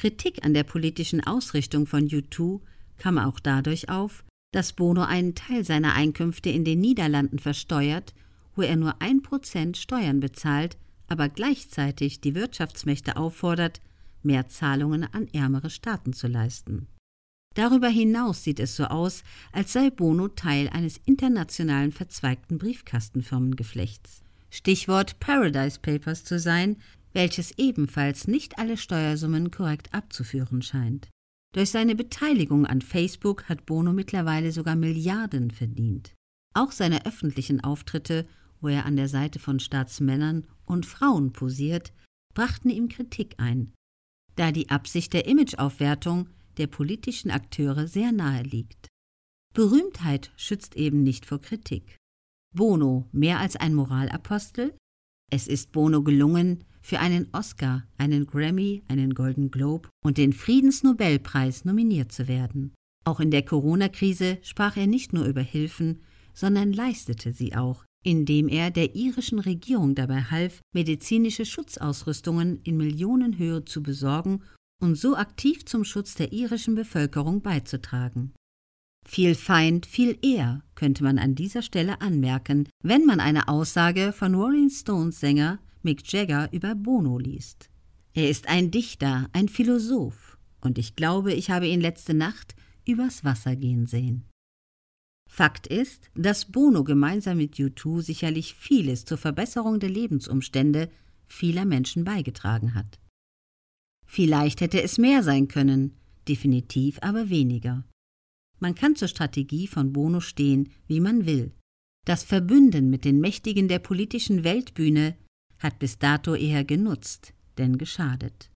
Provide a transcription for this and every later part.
Kritik an der politischen Ausrichtung von U2 kam auch dadurch auf, dass Bono einen Teil seiner Einkünfte in den Niederlanden versteuert, wo er nur ein Prozent Steuern bezahlt, aber gleichzeitig die Wirtschaftsmächte auffordert, mehr Zahlungen an ärmere Staaten zu leisten. Darüber hinaus sieht es so aus, als sei Bono Teil eines internationalen verzweigten Briefkastenfirmengeflechts. Stichwort Paradise Papers zu sein, welches ebenfalls nicht alle Steuersummen korrekt abzuführen scheint. Durch seine Beteiligung an Facebook hat Bono mittlerweile sogar Milliarden verdient. Auch seine öffentlichen Auftritte, wo er an der Seite von Staatsmännern und Frauen posiert, brachten ihm Kritik ein, da die Absicht der Imageaufwertung der politischen Akteure sehr nahe liegt. Berühmtheit schützt eben nicht vor Kritik. Bono mehr als ein Moralapostel? Es ist Bono gelungen, für einen Oscar, einen Grammy, einen Golden Globe und den Friedensnobelpreis nominiert zu werden. Auch in der Corona-Krise sprach er nicht nur über Hilfen, sondern leistete sie auch, indem er der irischen Regierung dabei half, medizinische Schutzausrüstungen in Millionenhöhe zu besorgen und so aktiv zum Schutz der irischen Bevölkerung beizutragen. Viel Feind, viel eher, könnte man an dieser Stelle anmerken, wenn man eine Aussage von Rolling Stones Sänger Mick Jagger über Bono liest. Er ist ein Dichter, ein Philosoph, und ich glaube, ich habe ihn letzte Nacht übers Wasser gehen sehen. Fakt ist, dass Bono gemeinsam mit U2 sicherlich vieles zur Verbesserung der Lebensumstände vieler Menschen beigetragen hat. Vielleicht hätte es mehr sein können, definitiv aber weniger. Man kann zur Strategie von Bono stehen, wie man will. Das Verbünden mit den Mächtigen der politischen Weltbühne hat bis dato eher genutzt, denn geschadet.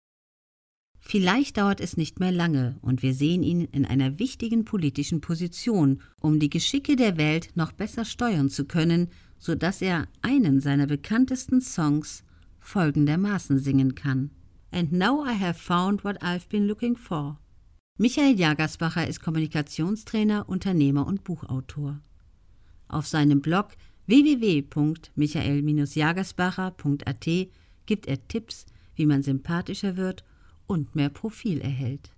Vielleicht dauert es nicht mehr lange und wir sehen ihn in einer wichtigen politischen Position, um die Geschicke der Welt noch besser steuern zu können, so dass er einen seiner bekanntesten Songs folgendermaßen singen kann. And now I have found what I've been looking for. Michael Jagersbacher ist Kommunikationstrainer, Unternehmer und Buchautor. Auf seinem Blog www.michael-jagersbacher.at gibt er Tipps, wie man sympathischer wird und mehr Profil erhält.